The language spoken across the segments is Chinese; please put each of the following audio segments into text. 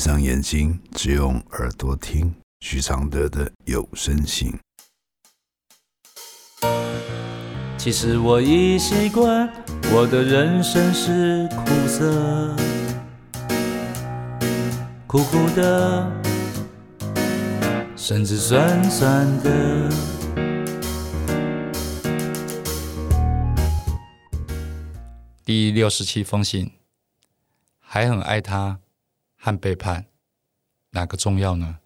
上眼睛，只用耳朵听许常德的有声信。其实我已习惯，我的人生是苦涩，苦苦的，甚至酸酸的。第六十七封信，还很爱他和背叛，哪个重要呢？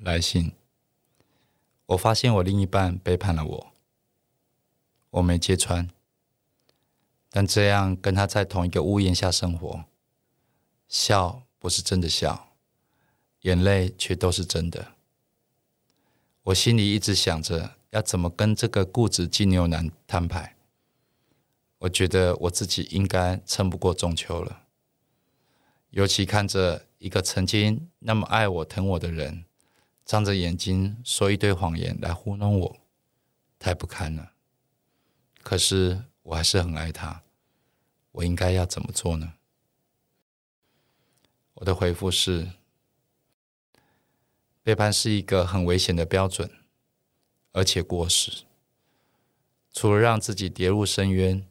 来信，我发现我另一半背叛了我，我没揭穿，但这样跟他在同一个屋檐下生活，笑不是真的笑，眼泪却都是真的。我心里一直想着要怎么跟这个固执金牛男摊牌。我觉得我自己应该撑不过中秋了，尤其看着一个曾经那么爱我、疼我的人，张着眼睛说一堆谎言来糊弄我，太不堪了。可是我还是很爱他，我应该要怎么做呢？我的回复是：背叛是一个很危险的标准，而且过时，除了让自己跌入深渊。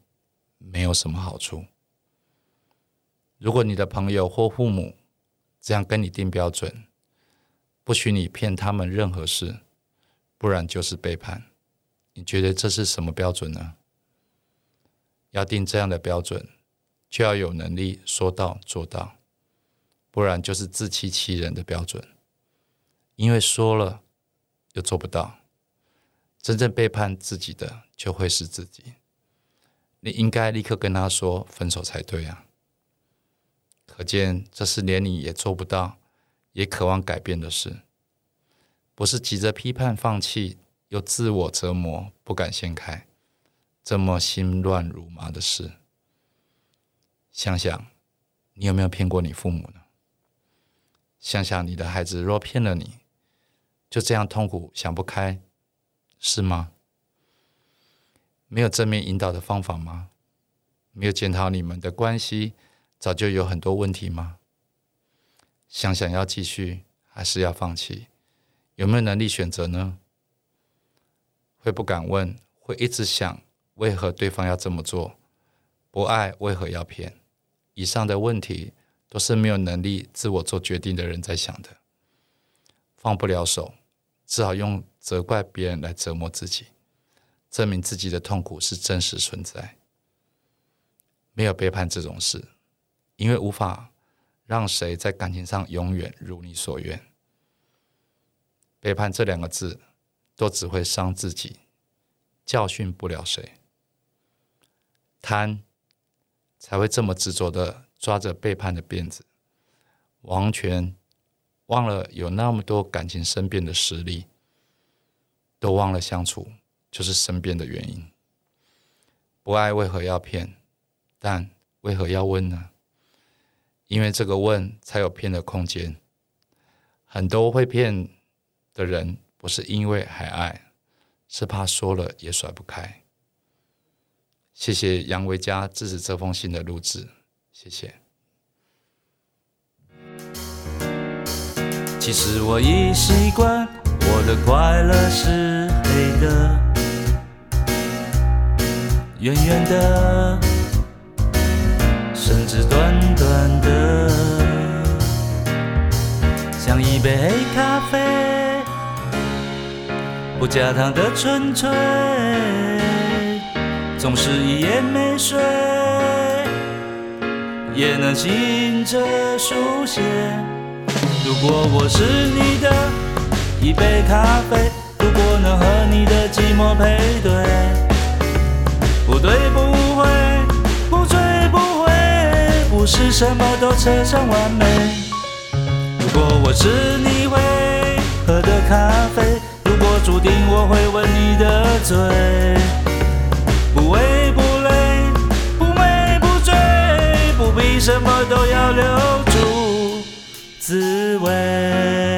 没有什么好处。如果你的朋友或父母这样跟你定标准，不许你骗他们任何事，不然就是背叛。你觉得这是什么标准呢？要定这样的标准，就要有能力说到做到，不然就是自欺欺人的标准。因为说了又做不到，真正背叛自己的就会是自己。你应该立刻跟他说分手才对啊！可见这是连你也做不到，也渴望改变的事，不是急着批判放弃，又自我折磨不敢掀开，这么心乱如麻的事。想想，你有没有骗过你父母呢？想想你的孩子若骗了你，就这样痛苦想不开，是吗？没有正面引导的方法吗？没有检讨你们的关系，早就有很多问题吗？想想要继续还是要放弃？有没有能力选择呢？会不敢问，会一直想为何对方要这么做？不爱为何要骗？以上的问题都是没有能力自我做决定的人在想的。放不了手，只好用责怪别人来折磨自己。证明自己的痛苦是真实存在，没有背叛这种事，因为无法让谁在感情上永远如你所愿。背叛这两个字，都只会伤自己，教训不了谁。贪才会这么执着的抓着背叛的辫子，完全忘了有那么多感情生变的实力，都忘了相处。就是生变的原因。不爱为何要骗？但为何要问呢？因为这个问才有骗的空间。很多会骗的人，不是因为还爱，是怕说了也甩不开。谢谢杨维佳支持这封信的录制，谢谢。其实我已习惯，我的快乐是黑的。远远的，只短短的，像一杯黑咖啡，不加糖的纯粹，总是一夜没睡，也能醒着书写。如果我是你的一杯咖啡，如果能和你的寂寞配对。不对，是什么都扯上完美。如果我是你会喝的咖啡，如果注定我会吻你的嘴，不为不累，不美不醉，不必什么都要留住滋味。